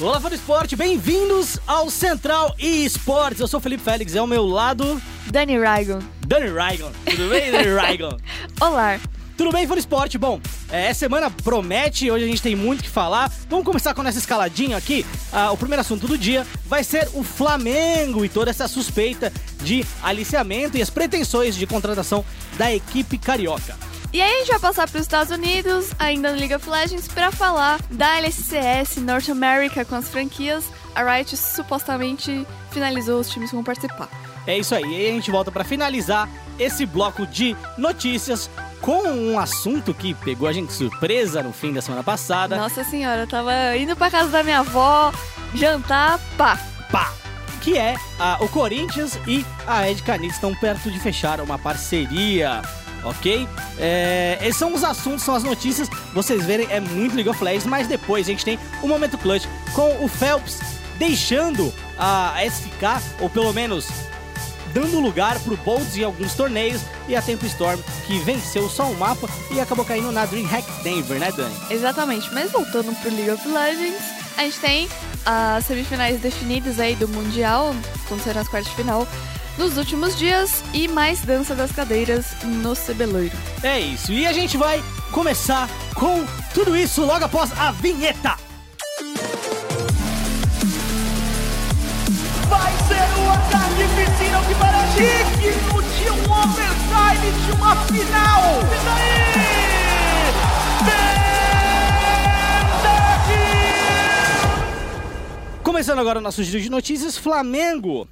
Olá, fã do esporte, bem-vindos ao Central e Esportes. Eu sou o Felipe Félix, é ao meu lado. Dani Rygon. Dani Rygon. Tudo bem, Dani Rygon? Olá. Tudo bem, fã do esporte? Bom, é, essa semana promete, hoje a gente tem muito que falar. Vamos começar com essa escaladinha aqui. Ah, o primeiro assunto do dia vai ser o Flamengo e toda essa suspeita de aliciamento e as pretensões de contratação da equipe carioca. E aí a gente vai passar para os Estados Unidos, ainda no League of Legends, para falar da LCS North America com as franquias. A Riot supostamente finalizou os times que vão participar. É isso aí, e aí a gente volta para finalizar esse bloco de notícias com um assunto que pegou a gente surpresa no fim da semana passada. Nossa senhora, eu tava indo pra casa da minha avó, jantar, pá. Pá! Que é ah, o Corinthians e a Ed Canids estão perto de fechar uma parceria ok? É, esses são os assuntos, são as notícias. Vocês verem, é muito League of Legends, mas depois a gente tem o Momento Clutch com o Phelps deixando a SK, ou pelo menos dando lugar pro Bolts em alguns torneios, e a Tempo Storm, que venceu só um mapa e acabou caindo na DreamHack Denver, né, Dani? Exatamente, mas voltando pro League of Legends, a gente tem as semifinais definidas aí do Mundial, aconteceram as quartas de final, nos últimos dias e mais dança das cadeiras no Cebeloiro. É isso, e a gente vai começar com tudo isso logo após a vinheta. Vai ser o ataque piscina que para digno de um overtime de uma final. E daí? Começando agora o nosso giro de notícias, Flamengo.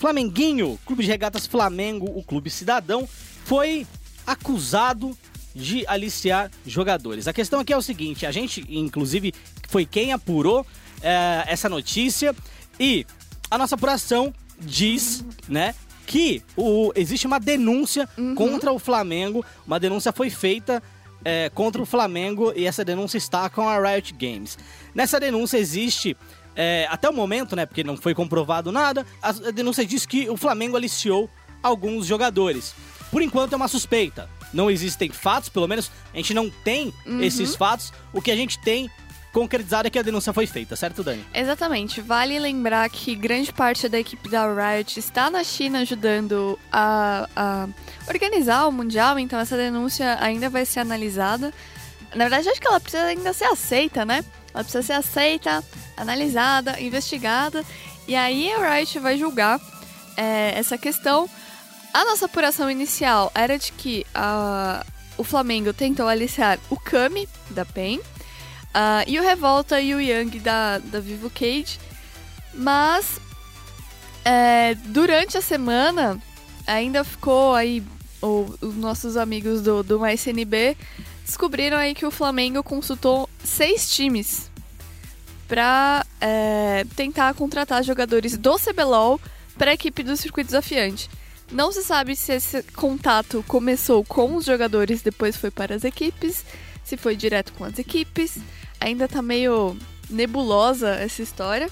Flamenguinho, Clube de Regatas Flamengo, o Clube Cidadão, foi acusado de aliciar jogadores. A questão aqui é o seguinte: a gente, inclusive, foi quem apurou é, essa notícia e a nossa apuração diz, né, que o, existe uma denúncia Uhum. contra o Flamengo. Uma denúncia foi feita é, contra o Flamengo e essa denúncia está com a Riot Games. Nessa denúncia existe. É, até o momento, né, porque não foi comprovado nada, a denúncia diz que o Flamengo aliciou alguns jogadores. Por enquanto é uma suspeita. Não existem fatos, pelo menos a gente não tem esses fatos. O que a gente tem concretizado é que a denúncia foi feita, certo, Dani? Exatamente. Vale lembrar que grande parte da equipe da Riot está na China ajudando a, a organizar o Mundial, então essa denúncia ainda vai ser analisada. Na verdade, acho que ela precisa ainda ser aceita, né? Ela precisa ser aceita, analisada, investigada, e aí a Riot vai julgar é, essa questão. A nossa apuração inicial era de que a- o Flamengo tentou aliciar o Kami, da PEN, e o Revolta e o Yang da, da Vivo Cage. Mas é, durante a semana ainda ficou aí o- os nossos amigos do, do MyCNB descobriram aí que o Flamengo consultou seis times para tentar contratar jogadores do CBLOL para a equipe do circuito desafiante. Não se sabe se esse contato começou com os jogadores, depois foi para as equipes, se foi direto com as equipes. Ainda tá meio nebulosa essa história.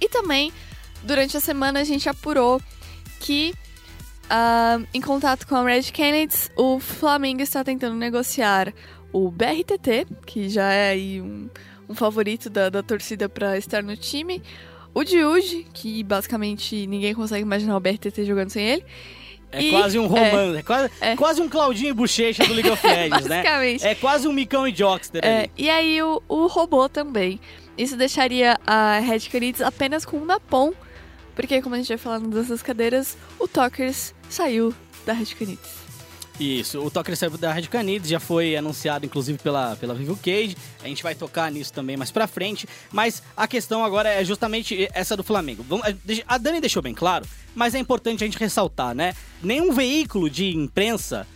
E também, durante a semana, a gente apurou que, ah, em contato com a Red Kennedy, o Flamengo está tentando negociar o BRTT, que já é aí um, um favorito da, da torcida para estar no time. O Diuji, que basicamente ninguém consegue imaginar o BRTT jogando sem ele. É E- quase um romance, é, quase, é. quase um Claudinho e Bochecha do League of Legends, né? É quase um Micão e Jockster É, e aí o, o robô também. Isso deixaria a Red Canids apenas com um Napom, porque como a gente vai falar nessas cadeiras, o Talkers saiu da Red Canids. Isso, o Toker saiu da Red Canids, já foi anunciado inclusive pela, pela Vivo Cage. A gente vai tocar nisso também mais pra frente. Mas a questão agora é justamente essa do Flamengo. A Dani deixou bem claro, mas é importante a gente ressaltar, né? Nenhum veículo de imprensa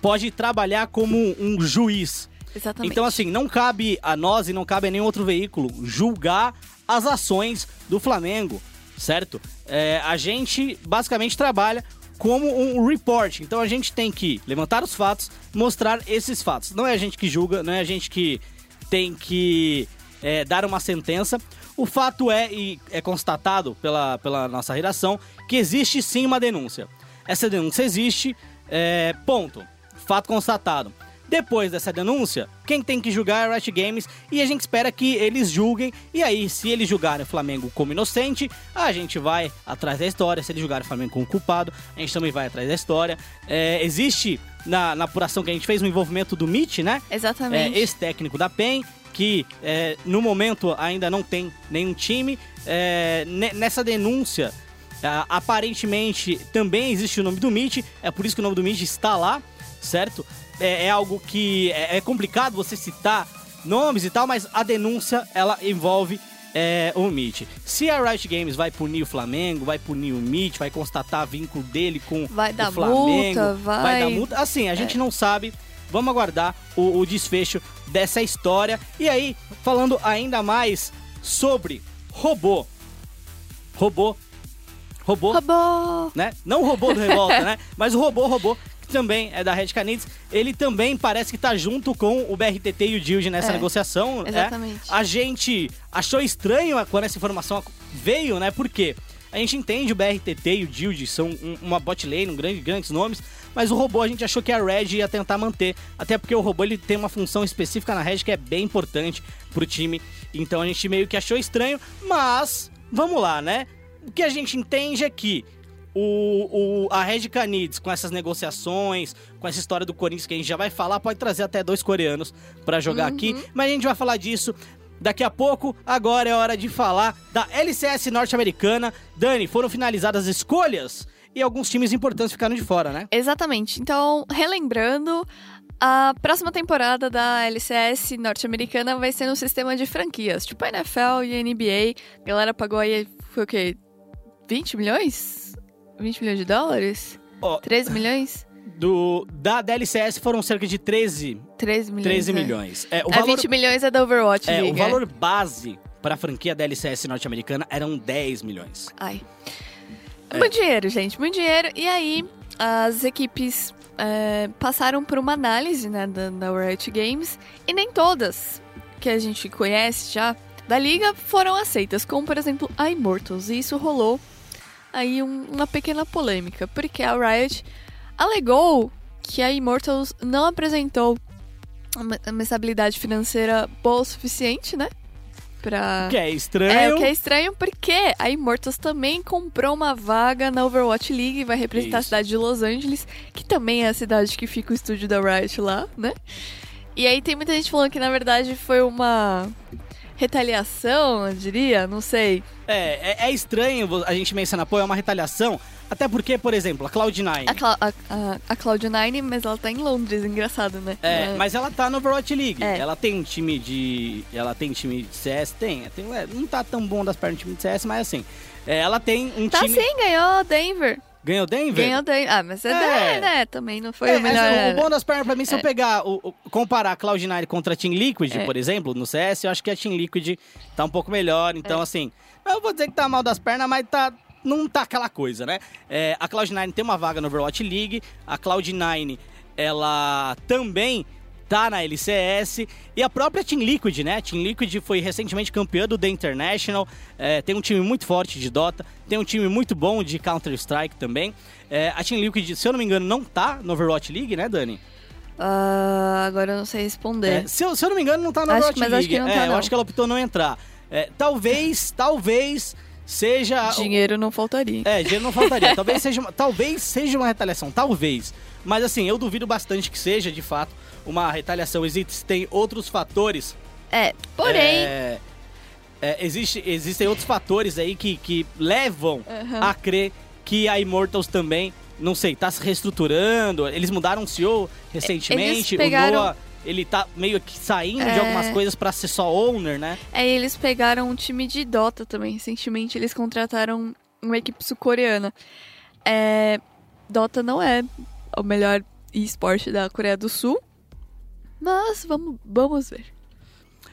pode trabalhar como um juiz. Exatamente. Então, assim, não cabe a nós e não cabe a nenhum outro veículo julgar as ações do Flamengo, certo? É, a gente basicamente trabalha como um report. Então a gente tem que levantar os fatos, mostrar esses fatos. Não é a gente que julga, não é a gente que tem que é, dar uma sentença. O fato é, e é constatado pela, pela nossa redação, que existe sim uma denúncia. Essa denúncia existe, é, ponto. Fato constatado. Depois dessa denúncia, quem tem que julgar é a Riot Games e a gente espera que eles julguem. E aí, se eles julgarem o Flamengo como inocente, a gente vai atrás da história. Se eles julgarem o Flamengo como culpado, a gente também vai atrás da história. É, existe na, na apuração que a gente fez o envolvimento do Mitch, né? Exatamente. É, ex-técnico da PEN, que é, no momento ainda não tem nenhum time. É, nessa denúncia, aparentemente também existe o nome do Mitch, é por isso que o nome do Mitch está lá, certo? É, é algo que é, é, complicado você citar nomes e tal, mas a denúncia ela envolve é, o Mitch. Se a Riot Games vai punir o Flamengo, vai punir o Mitch, vai constatar vínculo dele com vai o dar Flamengo, multa, vai... vai dar multa. Assim, a gente não sabe. Vamos aguardar o, o desfecho dessa história. E aí, falando ainda mais sobre robô. Robô robô. Robô! Né? Não o robô do Revolta, né? Mas o robô, robô, que também é da Red Canids. Ele também parece que tá junto com o BRTT e o Dilge nessa É, negociação. exatamente. né? A gente achou estranho quando essa informação veio, né? Porque a gente entende o BRTT e o Dilge são um- uma bot lane, um grande, grandes nomes. Mas o robô a gente achou que a Red ia tentar manter. Até porque o robô ele tem uma função específica na Red que é bem importante pro time. Então a gente meio que achou estranho. Mas, vamos lá, né? O que a gente entende é que o, o- a Red Canids, com essas negociações, com essa história do Corinthians que a gente já vai falar, pode trazer até dois coreanos pra jogar aqui, mas a gente vai falar disso daqui a pouco. Agora é hora de falar da LCS norte-americana. Dani, foram finalizadas as escolhas e alguns times importantes ficaram de fora, né? Exatamente. Então, relembrando, a próxima temporada da LCS norte-americana vai ser no sistema de franquias, tipo a NFL e a NBA. A galera pagou aí, foi o quê? 20 milhões? 20 milhões de dólares? Ó, 13 milhões? do, da, da LCS foram cerca de 13, 13 milhões. 13 é. milhões. É, o É, valor, 20 milhões é da Overwatch é, o League. valor base para a franquia da LCS norte-americana eram 10 milhões. Ai. É muito dinheiro, gente, muito dinheiro. E aí, as equipes é, passaram por uma análise né, da, da Riot Games e nem todas que a gente conhece já da liga foram aceitas, como por exemplo a Immortals. E isso rolou aí um- uma pequena polêmica, porque a Riot alegou que a Immortals não apresentou uma, uma estabilidade financeira boa o suficiente, né? Pra... Que é estranho. É, o que é estranho porque a Immortals também comprou uma vaga na Overwatch League e vai representar Isso. a cidade de Los Angeles, que também é a cidade que fica o estúdio da Riot lá, né? E aí tem muita gente falando que na verdade foi uma retaliação, eu diria, não sei. É, é, é estranho a gente mencionar, pô, é uma retaliação. Até porque, por exemplo, a Cloud9. A, Cla- a, a, a Cloud9, mas ela tá em Londres, engraçado, né? É, Ela- mas ela tá no Overwatch League. É. Ela tem time de. Ela tem time de CS? Tem. tem é, não tá tão bom das pernas do time de CS, mas assim. é, ela tem um Tá time. sim, ganhou Denver. Ganhou Denver? Ganhou Denver. Ah, mas é, É. Né? Também não foi É, o melhor. assim, o bom das pernas pra mim, se eu É. pegar, o, o- comparar a Cloud9 contra a Team Liquid, É. por exemplo, no CS, eu acho que a Team Liquid tá um pouco melhor. Então, É. assim, eu vou dizer que tá mal das pernas, mas tá. Não tá aquela coisa, né? É, a Cloud9 tem uma vaga no Overwatch League, a Cloud9, ela também tá na LCS, e a própria Team Liquid, né? Team Liquid foi recentemente campeã do The International, é, tem um time muito forte de Dota, tem um time muito bom de Counter-Strike também. É, a Team Liquid, se eu não me engano, não tá no Overwatch League, né, Dani? Ah, agora eu não sei responder. É, se, eu, se eu não me engano, não tá no Acho- Overwatch mas League. acho que não é, tá, eu não. acho que ela optou não entrar. É, talvez, talvez seja. Dinheiro não faltaria. É, dinheiro não faltaria. talvez, seja uma, talvez seja uma retaliação, talvez. Mas assim, eu duvido bastante que seja, de fato, uma retaliação. Existem outros fatores. É, porém, É, é, existe, existem outros fatores aí que, que levam Aham. a crer que a Immortals também, não sei, tá se reestruturando. Eles mudaram o CEO recentemente. Pegaram- O Noah, ele tá meio que saindo de É. algumas coisas pra ser só owner, né? aí eles pegaram um time de Dota também. Recentemente eles contrataram uma equipe sul-coreana. É, Dota não é o melhor esporte da Coreia do Sul, mas vamos, vamos ver.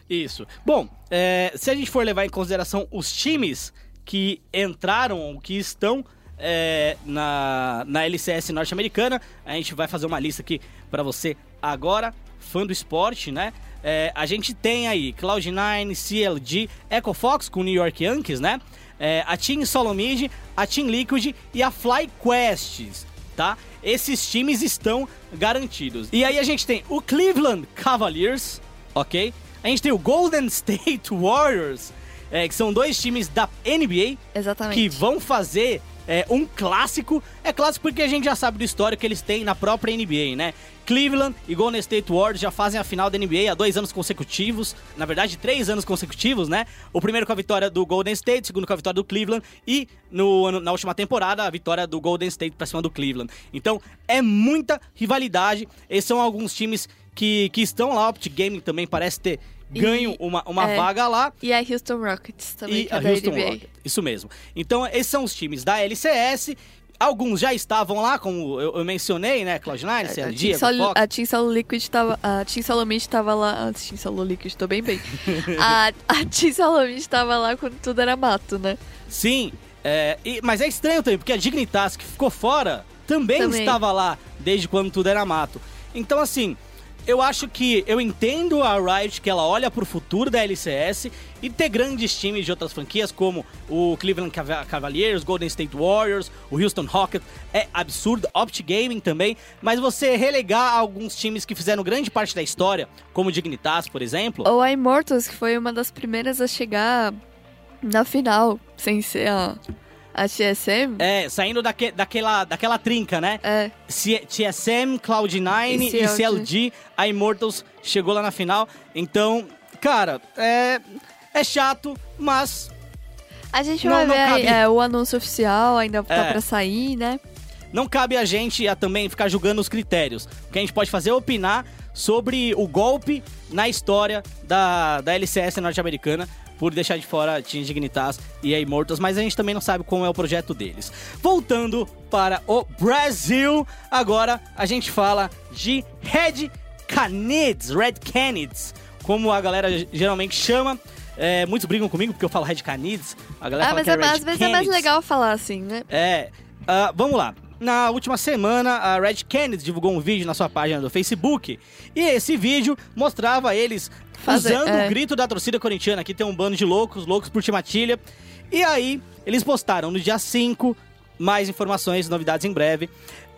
Isso. Bom, é, se a gente for levar em consideração os times que entraram, que estão é, na, na LCS norte-americana, a gente vai fazer uma lista aqui pra você agora, fã do esporte, né? É, a gente tem aí Cloud9, CLG, Echo Fox com New York Yankees, né? É, a Team Solomid, a Team Liquid e a FlyQuest. Tá? Esses times estão garantidos. E aí a gente tem o Cleveland Cavaliers, ok? A gente tem o Golden State Warriors, é, que são dois times da NBA Exatamente. que vão fazer é, um clássico. É clássico porque a gente já sabe do histórico que eles têm na própria NBA, né? Cleveland e Golden State Warriors já fazem a final da NBA há dois anos consecutivos. Na verdade, três anos consecutivos, né? O primeiro com a vitória do Golden State, o segundo com a vitória do Cleveland e no, na última temporada a vitória do Golden State pra cima do Cleveland. Então é muita rivalidade. Esses são alguns times que, que estão lá. O Optic Gaming também parece ter E- ganho uma, uma é. vaga lá. E a Houston Rockets também, E é a Houston. Rockets. Isso mesmo. Então, esses são os times da LCS. Alguns já estavam lá, como eu, eu mencionei, né? Cloud9, A CLG, Team, Sol, Fox. a Team Solo Liquid tava. A Team Solomid tava lá. A Team Solo Liquid, tô bem bem. a, a Team Solomid tava lá quando tudo era mato, né? Sim, é, e- mas é estranho também, porque a Dignitas, que ficou fora, também, Também. estava lá desde quando tudo era mato. Então, assim, eu acho que eu entendo a Riot que ela olha pro futuro da LCS e ter grandes times de outras franquias, como o Cleveland Cava- Cavaliers, Golden State Warriors, o Houston Rockets, é absurdo, Opt Gaming também, mas você relegar alguns times que fizeram grande parte da história, como o Dignitas, por exemplo, Ou a Immortals, que foi uma das primeiras a chegar na final, sem ser a, a TSM. é, saindo daque, daquela, daquela trinca, né? É. C- TSM, Cloud9 E e CLG. A Immortals chegou lá na final. Então, cara, é, é chato, mas A gente Não- vai não ver cabe- é, o anúncio oficial, ainda tá É. pra sair, né? não cabe a gente a também ficar julgando os critérios. O que a gente pode fazer é opinar sobre o golpe na história da, da LCS norte-americana por deixar de fora Team Dignitas e a Immortals, mas a gente também não sabe como é o projeto deles. Voltando para o Brasil, agora a gente fala de Red Canids, Red Canids, como a galera geralmente chama. É, muitos brigam comigo porque eu falo Red Canids. A galera Ah, fala mas que é é, Red mais- às vezes é mais legal falar assim, né? É. ah, vamos lá. Na última semana, a Red Kennedy divulgou um vídeo na sua página do Facebook. E esse vídeo mostrava eles Fazer- usando é. o grito da torcida corintiana. Aqui tem um bando de loucos, loucos por Timatilha. E aí, eles postaram no dia 5 mais informações, novidades em breve.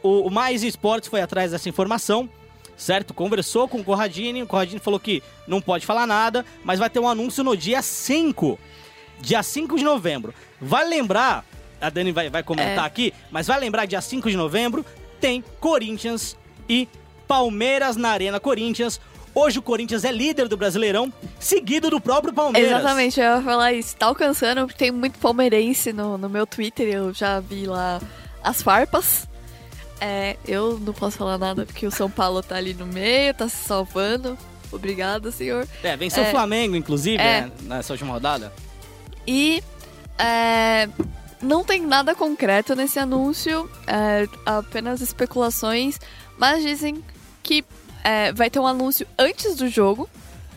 O, o Mais Esportes foi atrás dessa informação, certo? Conversou com o Corradini. O Corradini falou que não pode falar nada, mas vai ter um anúncio no dia 5 dia 5 de novembro. Vai lembrar, a Dani vai, vai comentar É. aqui, mas vai lembrar dia 5 de novembro tem Corinthians e Palmeiras na Arena Corinthians. Hoje o Corinthians é líder do Brasileirão, seguido do próprio Palmeiras. Exatamente, eu ia falar isso. Tá alcançando, porque tem muito palmeirense no, no meu Twitter, eu já vi lá as farpas. É, eu não posso falar nada porque o São Paulo tá ali no meio, tá se salvando. Obrigada, senhor. É, venceu É. o Flamengo, inclusive, É. né, nessa última rodada. E é, não tem nada concreto nesse anúncio, é, apenas especulações, mas dizem que é, vai ter um anúncio antes do jogo,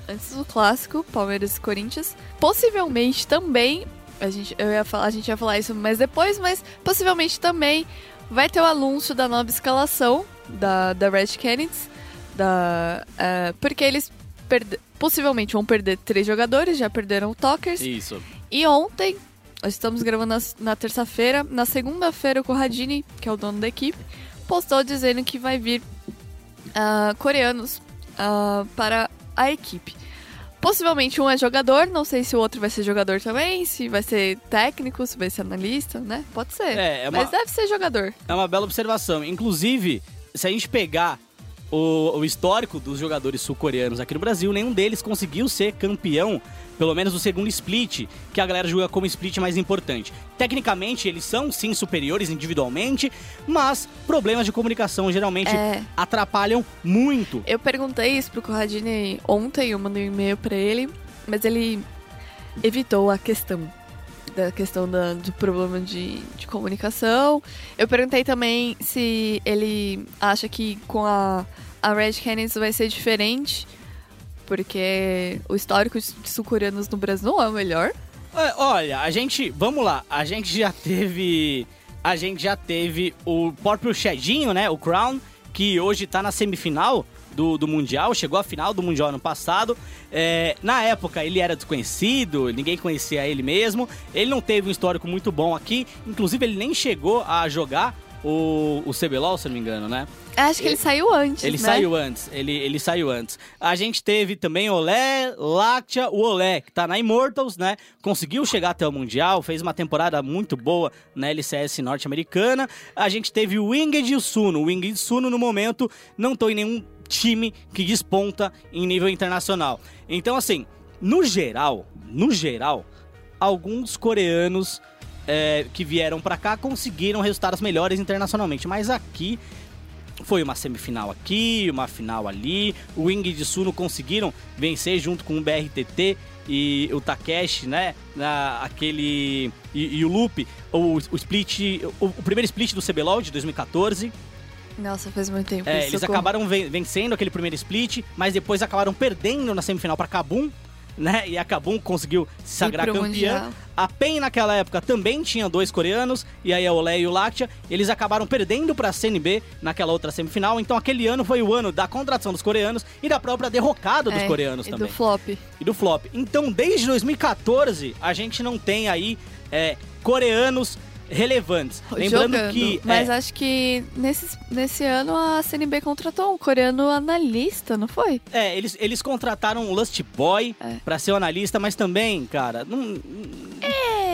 antes do clássico, Palmeiras e Corinthians. Possivelmente também, a gente, eu ia falar, a gente ia falar isso mais depois, mas possivelmente também vai ter o anúncio da nova escalação da, da Red Canids, da, é, porque eles perde- possivelmente vão perder três jogadores, já perderam o Talkers. Isso. E ontem, nós estamos gravando na, terça-feira, na segunda-feira o Corradini, que é o dono da equipe, postou dizendo que vai vir ah, coreanos ah, para a equipe. Possivelmente um é jogador, não sei se o outro vai ser jogador também, se vai ser técnico, se vai ser analista, né? Pode ser. É, é uma- Mas deve ser jogador. É uma bela observação. Inclusive, se a gente pegar o, o histórico dos jogadores sul-coreanos aqui no Brasil, nenhum deles conseguiu ser campeão, pelo menos no segundo split, que a galera julga como split mais importante. Tecnicamente, eles são sim superiores individualmente, mas problemas de comunicação geralmente É. atrapalham muito. Eu perguntei isso pro Corradini ontem, eu mandei um e-mail pra ele, mas ele evitou a questão. Da questão da- do problema de, de comunicação. Eu perguntei também se ele acha que com a, a Red Canids vai ser diferente, porque o histórico de sul-coreanos no Brasil não é o melhor. É, Olha, a gente, vamos lá, a gente já teve, a gente já teve o próprio Shedinho, né, o Crown, que hoje tá na semifinal do, do Mundial, chegou à final do Mundial ano passado. É, na época ele era desconhecido, ninguém conhecia ele mesmo, ele não teve um histórico muito bom aqui, inclusive ele nem chegou a jogar o, o CBLOL, se não me engano, né? Acho que ele, saiu antes, Ele né? saiu antes, ele, ele saiu antes. A gente teve também Olé, Lactia, o Olé, que tá na Immortals, né? Conseguiu chegar até o Mundial, fez uma temporada muito boa na LCS norte-americana. A gente teve o Winged e o Suno. O Winged e o Suno, no momento, não estão em nenhum time que desponta em nível internacional. Então, assim, no geral, no geral, alguns coreanos é, que vieram pra cá conseguiram resultados melhores internacionalmente. Mas aqui foi uma semifinal aqui, uma final ali. O Wing de Suno conseguiram vencer junto com o BRTT e o Takeshi, né? Na, aquele. E, e o Loop, o, o split. O, o primeiro split do CBLOL de 2014. Nossa, faz muito tempo. É, eles socorro. acabaram ven- vencendo aquele primeiro split, mas depois acabaram perdendo na semifinal para Kabum, né? E a Kabum conseguiu se sagrar campeã. Mundial. A PEN naquela época também tinha dois coreanos, e aí a Olé e o Lactia, eles acabaram perdendo para a CNB naquela outra semifinal. Então aquele ano foi o ano da contratação dos coreanos e da própria derrocada dos É, coreanos e também do flop. e do flop. Então, desde 2014, a gente não tem aí é, coreanos relevantes. Lembrando Jogando. que Mas é, acho que nesse, nesse ano a CNB contratou um coreano analista, não foi? é, eles, eles contrataram o Lust Boy É. pra ser o analista, mas também, cara, não.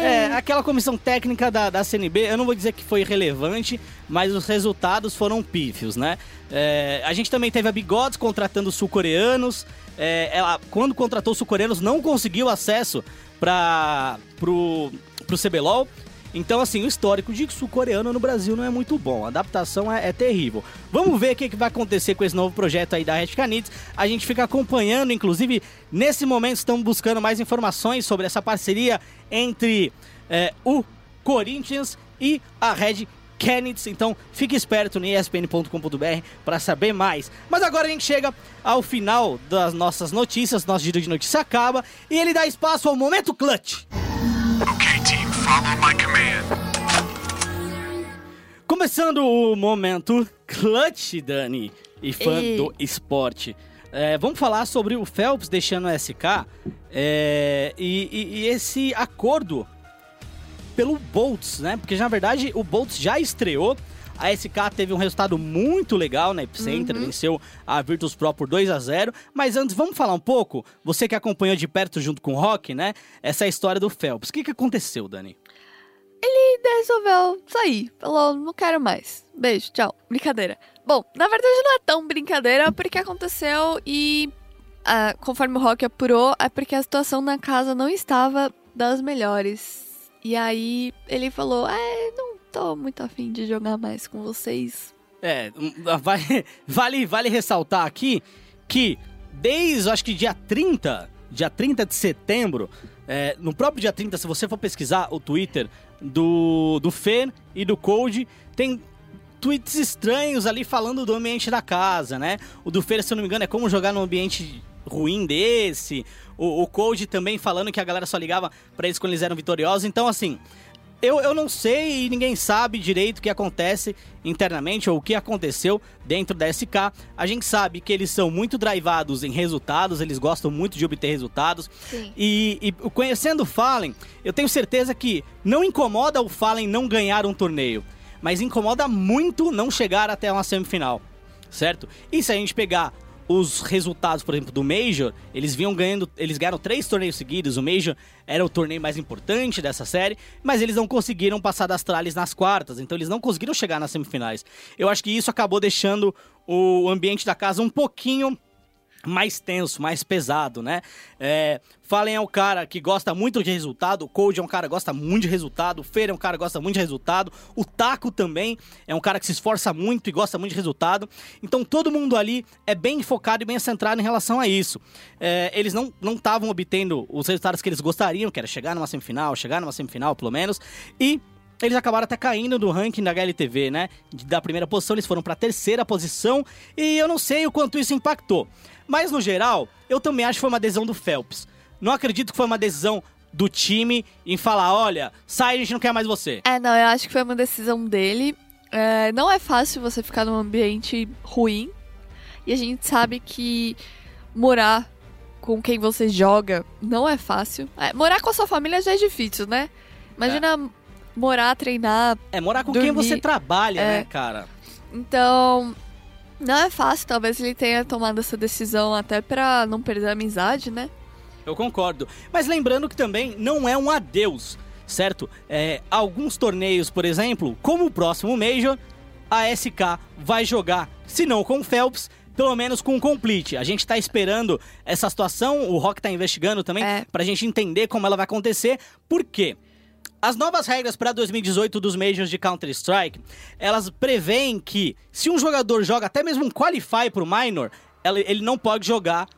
É, aquela comissão técnica da, da CNB, eu não vou dizer que foi relevante, mas os resultados foram pífios, né? É, a gente também teve a Bigodes contratando sul-coreanos. É, ela, quando contratou sul-coreanos, não conseguiu acesso para pro, pro CBLOL. Então, assim, o histórico de sul-coreano no Brasil não é muito bom. A adaptação é, é terrível. Vamos ver o que, que vai acontecer com esse novo projeto aí da Red Canids. A gente fica acompanhando, inclusive, nesse momento estamos buscando mais informações sobre essa parceria entre é, o Corinthians e a Red Canids. Então, fique esperto no espn.com.br para saber mais. Mas agora a gente chega ao final das nossas notícias, nosso giro de notícia acaba e ele dá espaço ao momento clutch. Follow my command. Começando o momento clutch, Dani, e fã Ei. do esporte. É, vamos falar sobre o Phelps deixando o SK é, e, e- e esse acordo pelo Boltz, né? Porque na verdade o Boltz já estreou. A SK teve um resultado muito legal na Epicenter, venceu a Virtus Pro por 2 a 0 Mas antes, vamos falar um pouco, você que acompanhou de perto junto com o Rock, né? Essa história do Phelps. O que, que aconteceu, Dani? E resolveu sair. Falou, não quero mais. Beijo, tchau. Brincadeira. Bom, na verdade não é tão brincadeira porque aconteceu e ah, conforme o Rock apurou, é porque a situação na casa não estava das melhores. E aí ele falou, é, não tô muito afim de jogar mais com vocês. É, hum, vai- vale, vale ressaltar aqui que desde, acho que dia 30, dia 30 de setembro, é, no próprio dia 30, se você for pesquisar o Twitter do, do Fer e do Code, tem tweets estranhos ali falando do ambiente da casa, né? O do Fer, se eu não me engano, é como jogar num ambiente ruim desse. O, o Code também falando que a galera só ligava pra eles quando eles eram vitoriosos. Então, assim, eu, eu não sei e ninguém sabe direito o que acontece internamente ou o que aconteceu dentro da SK. A gente sabe que eles são muito drivados em resultados, eles gostam muito de obter resultados. Sim. E, e conhecendo o Fallen, eu tenho certeza que não incomoda o Fallen não ganhar um torneio, mas incomoda muito não chegar até uma semifinal, certo? E se a gente pegar os resultados, por exemplo, do Major, eles vinham ganhando, eles ganharam três torneios seguidos, o Major era o torneio mais importante dessa série, mas eles não conseguiram passar das tralhas nas quartas, então eles não conseguiram chegar nas semifinais. Eu acho que isso acabou deixando o ambiente da casa um pouquinho mais tenso, mais pesado, né? É, Fallen é um cara que gosta muito de resultado, o Code é um cara que gosta muito de resultado, o Fer é um cara que gosta muito de resultado, o Taco também é um cara que se esforça muito e gosta muito de resultado. Então todo mundo ali é bem focado e bem centrado em relação a isso. É, eles não estavam obtendo os resultados que eles gostariam, que era chegar numa semifinal, chegar numa semifinal pelo menos, e eles acabaram até caindo no ranking da HLTV, né? Da primeira posição, eles foram pra terceira posição. E eu não sei o quanto isso impactou. Mas no geral, eu também acho que foi uma decisão do Phelps. Não acredito que foi uma decisão do time em falar: olha, sai, a gente não quer mais você. É, não, eu acho que foi uma decisão dele. É, não é fácil você ficar num ambiente ruim. E a gente sabe que morar com quem você joga não é fácil. É, morar com a sua família já é difícil, né? Imagina morar, treinar. É morar com quem Dormir. você trabalha, É. né, cara? Então, não é fácil. Talvez ele tenha tomado essa decisão até pra não perder a amizade, né? Eu concordo. Mas lembrando que também não é um adeus, certo? É, alguns torneios, por exemplo, como o próximo Major, a SK vai jogar, se não com o Phelps, pelo menos com o Complete. A gente tá esperando essa situação, o Rock tá investigando também, É. pra gente entender como ela vai acontecer. Por quê? As novas regras para 2018 dos Majors de Counter-Strike, elas preveem que se um jogador joga até mesmo um Qualify pro Minor, ele não pode jogar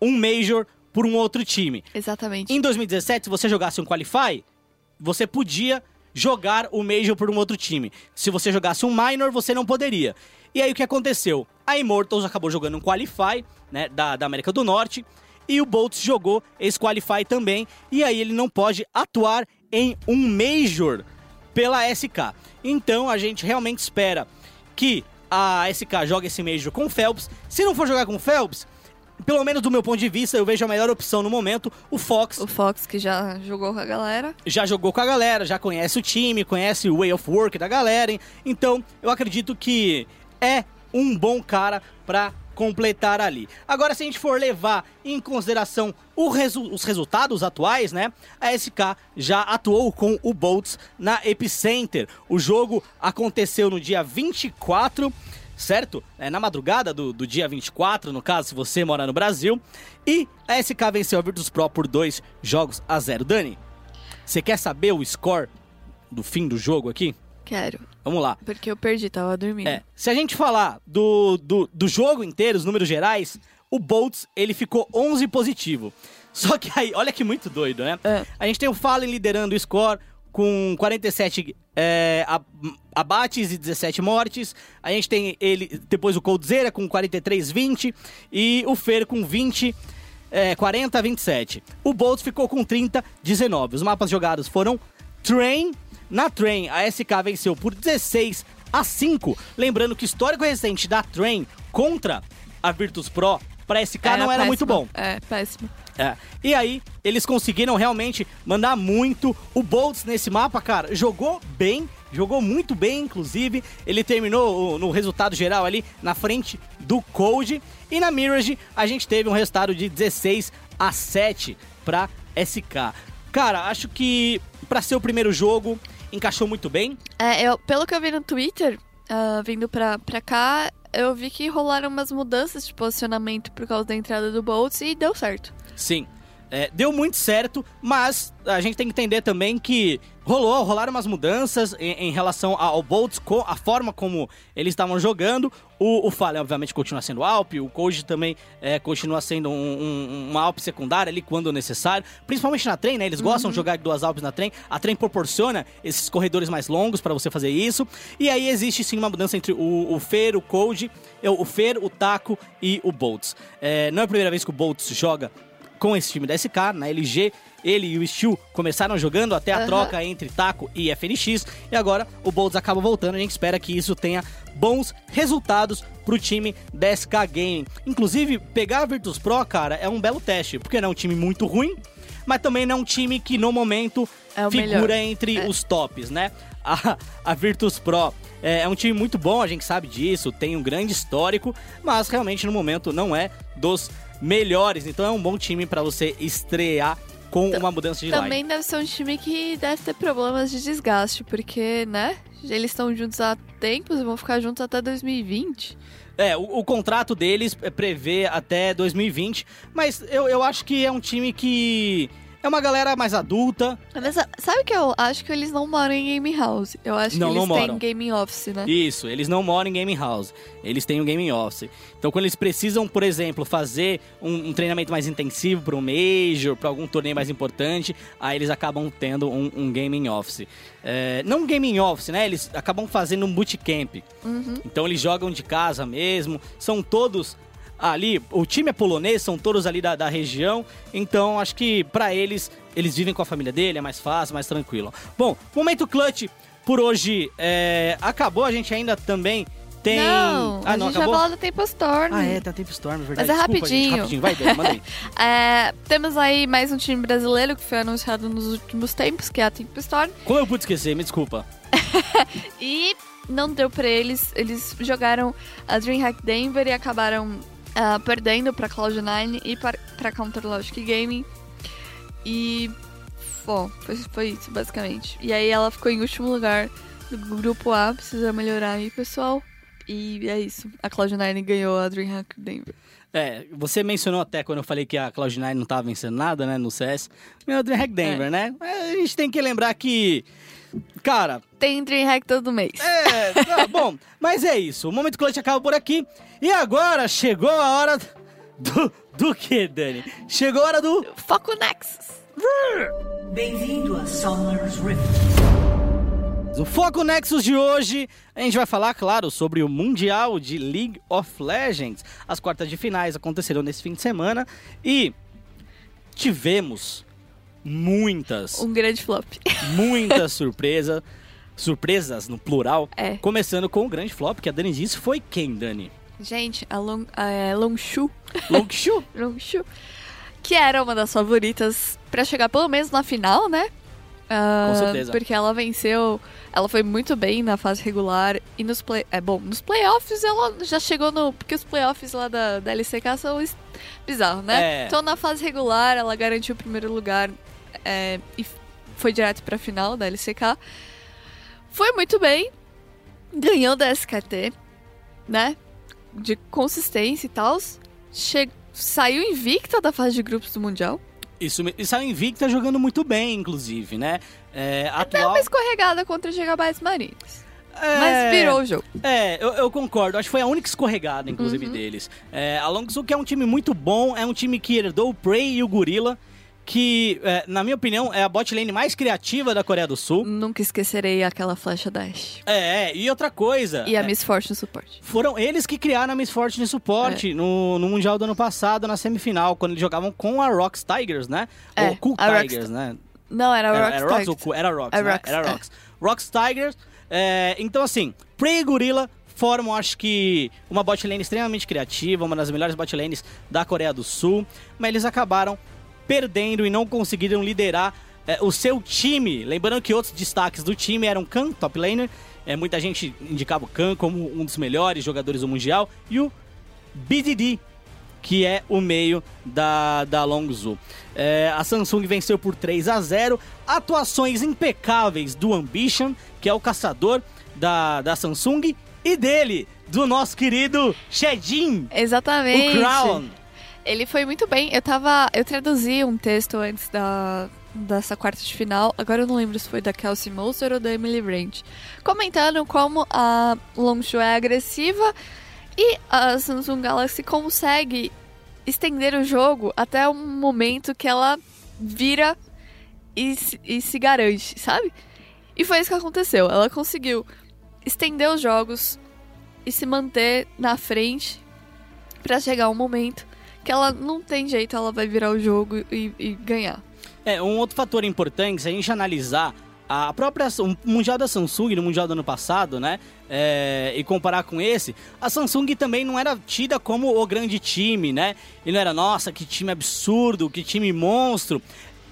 um Major por um outro time. Exatamente. Em 2017, se você jogasse um Qualify, você podia jogar o Major por um outro time. Se você jogasse um Minor, você não poderia. E aí o que aconteceu? A Immortals acabou jogando um Qualify, né, da, da América do Norte, e o Boltz jogou esse Qualify também, e aí ele não pode atuar em um Major pela SK. Então a gente realmente espera que a SK jogue esse Major com o Phelps. Se não for jogar com o Phelps, pelo menos do meu ponto de vista, eu vejo a melhor opção no momento, o Fox. O Fox, que já jogou com a galera. Já jogou com a galera, já conhece o time, conhece o way of work da galera. hein? Então, eu acredito que é um bom cara pra completar ali. Agora, se a gente for levar em consideração resu- os resultados atuais, né? A SK já atuou com o Bolts na Epicenter. O jogo aconteceu no dia 24 certo? É, na madrugada do, do dia 24, no caso, se você mora no Brasil. E a SK venceu a Virtus Pro por dois jogos a zero. Dani, você quer saber o score do fim do jogo aqui? Quero. Vamos lá. Porque eu perdi, tava dormindo. É, se a gente falar do, do, do jogo inteiro, os números gerais, o Boltz, ele ficou 11 positivo. Só que aí, olha que muito doido, né? É. A gente tem o Fallen liderando o score com 47 é, ab- abates e 17 mortes. A gente tem ele depois o Coldzera com 43 20 e o Fer com 20 é, 40 a 27. O Boltz ficou com 30 19. Os mapas jogados foram Train. Na Train, a SK venceu por 16 a 5. Lembrando que o histórico recente da Train contra a Virtus Pro para SK não era péssimo. muito bom. É, péssimo. É. E aí, eles conseguiram realmente mandar muito. O Boltz nesse mapa, cara, jogou bem, jogou muito bem, inclusive. Ele terminou no resultado geral ali na frente do Cold. E na Mirage, a gente teve um resultado de 16 a 7 pra SK. Cara, acho que pra ser o primeiro jogo, encaixou muito bem. É, eu, pelo que eu vi no Twitter, ah, vindo pra, pra cá, eu vi que rolaram umas mudanças de posicionamento por causa da entrada do Boltz e deu certo. Sim. É, deu muito certo, mas a gente tem que entender também que rolou, rolaram umas mudanças em, em relação ao Boltz, co- a forma como eles estavam jogando. O, o Fallen, obviamente, continua sendo Alp, o Koji também é, continua sendo um- um- uma Alp secundária ali quando necessário, principalmente na trem, né? Eles gostam de jogar duas Alps na trem. A trem proporciona esses corredores mais longos para você fazer isso. E aí existe sim uma mudança entre o, o Fer, o Cold, o Fer, o Taco e o Boltz. É, não é a primeira vez que o Boltz joga com esse time da SK, na LG. Ele e o Steel começaram jogando até a Aham. troca entre Taco e FNX. E agora o Boltz acaba voltando. A gente espera que isso tenha bons resultados pro time da SK Gaming. Inclusive, pegar a Virtus Pro, cara, é um belo teste. Porque não é um time muito ruim, mas também não é um time que no momento É figura melhor. entre É. os tops, né? A, a Virtus Pro é, é um time muito bom, a gente sabe disso, tem um grande histórico, mas realmente no momento não é dos melhores. Então é um bom time pra você estrear com uma mudança de line. Também deve ser um time que deve ter problemas de desgaste, porque, né? Eles estão juntos há tempos e vão ficar juntos até 2020. É, o, o contrato deles é, prevê até 2020, mas eu, eu acho que é um time que é uma galera mais adulta. Mas sa- sabe que eu acho que eles não moram em game house? Eu acho Não, que não eles têm moram. game office, né? Isso, eles não moram em gaming house, eles têm um gaming office. Então, quando eles precisam, por exemplo, fazer um, um treinamento mais intensivo para um major, para algum torneio mais importante, aí eles acabam tendo um, um gaming office. É, não um gaming office, né? Eles acabam fazendo um bootcamp. Uhum. Então, eles jogam de casa mesmo, são todos ali, o time é polonês, são todos ali da, da região, então acho que pra eles, eles vivem com a família dele, é mais fácil, mais tranquilo. Bom, momento clutch por hoje é, acabou, a gente ainda também Tem. Não, ah, a não, gente acabou? vai falar do Tempo Storm. Ah, é, tá Tempo Storm, é verdade. Mas é Desculpa, gente, rapidinho. rapidinho. Vai, Dani, manda aí. É, temos aí mais um time brasileiro que foi anunciado nos últimos tempos, que é a Tempo Storm. Como eu pude esquecer? Me desculpa. E não deu pra eles. Eles jogaram a DreamHack Denver e acabaram ah, perdendo pra Cloud9 e pra Counter Logic Gaming. E. Bom, foi, foi isso, basicamente. E aí ela ficou em último lugar do grupo A. Precisa melhorar aí, pessoal. E é isso. A Cloud9 ganhou a DreamHack Denver. É, você mencionou até quando eu falei que a Cloud9 não tava vencendo nada, né, no CS. Meu DreamHack Denver, né? É, A gente tem que lembrar que... Cara, Tem DreamHack todo mês. é... tá bom, mas é isso. O Momento Clutch acaba por aqui. E agora chegou a hora do... Do que, Dani? Chegou a hora do... Foco Nexus. Bem-vindo a Summer's Rift. O Foco Nexus de hoje, a gente vai falar, claro, sobre o Mundial de League of Legends. As quartas de finais aconteceram nesse fim de semana e tivemos muitas, Um grande flop. muitas surpresas, surpresas no plural. É. Começando com o grande flop, que a Dani disse foi quem, Dani? Gente, a Long, a, é, Longshu Longshu. Longshu, que era uma das favoritas pra chegar pelo menos na final, né? Ah, Com certeza. Porque ela venceu, ela foi muito bem na fase regular e nos play, é bom, nos playoffs ela já chegou no, porque os playoffs lá da, da LCK são bizarros, né? É. Então na fase regular ela garantiu o primeiro lugar é, e foi direto pra final da LCK. Foi muito bem, ganhou da SKT, né? De consistência e tal. Che... Saiu invicta da fase de grupos do Mundial. Isso, e saiu invicta jogando muito bem, inclusive, né? É, Deu atual... uma escorregada contra Gigabytes Marines. É, Mas virou o jogo. É, eu, eu concordo. Acho que foi a única escorregada, inclusive, Uhum. deles. É, a Longzhu, que é um time muito bom, é um time que herdou o Prey e o Gorilla, que, é, na minha opinião, é a bot lane mais criativa da Coreia do Sul. Nunca esquecerei aquela flecha dash. É, e outra coisa. E a é, Miss Fortune Support. Foram eles que criaram a Miss Fortune Support É. no, no Mundial do ano passado, na semifinal, quando eles jogavam com a Rocks Tigers, né? É, Ou Cool a Rocks- Tigers, né? Não, era Era, Rockstar. era Rocks ou Cool? Era É né? Rocks, Era é. Rocks. Rocks Tigers. é, então, assim, Prey e Gorilla formam, acho que, uma bot lane extremamente criativa, uma das melhores bot lanes da Coreia do Sul, mas eles acabaram perdendo e não conseguiram liderar é, o seu time. Lembrando que outros destaques do time eram Khan, top laner, é, muita gente indicava o Khan como um dos melhores jogadores do Mundial, e o BDD, que é o meio da, da Longzhu. É, a Samsung venceu por 3 a 0 Atuações impecáveis do Ambition, que é o caçador da, da Samsung, e dele, do nosso querido Shedin, Exatamente. o Crown. Ele foi muito bem. Eu tava. Eu traduzi um texto antes da, dessa quarta de final. Agora eu não lembro se foi da Kelsey Monster ou da Emily Brand. Comentando como a Longshu é agressiva e a Samsung Galaxy consegue estender o jogo até um momento que ela vira e, e se garante, sabe? E foi isso que aconteceu. Ela conseguiu estender os jogos e se manter na frente pra chegar um momento que ela não tem jeito, ela vai virar o jogo e, e ganhar. É, um outro fator importante, se a gente analisar a própria o Mundial da Samsung no Mundial do ano passado, né? é, e comparar com esse, a Samsung também não era tida como o grande time, né? E não era, nossa, que time absurdo, que time monstro.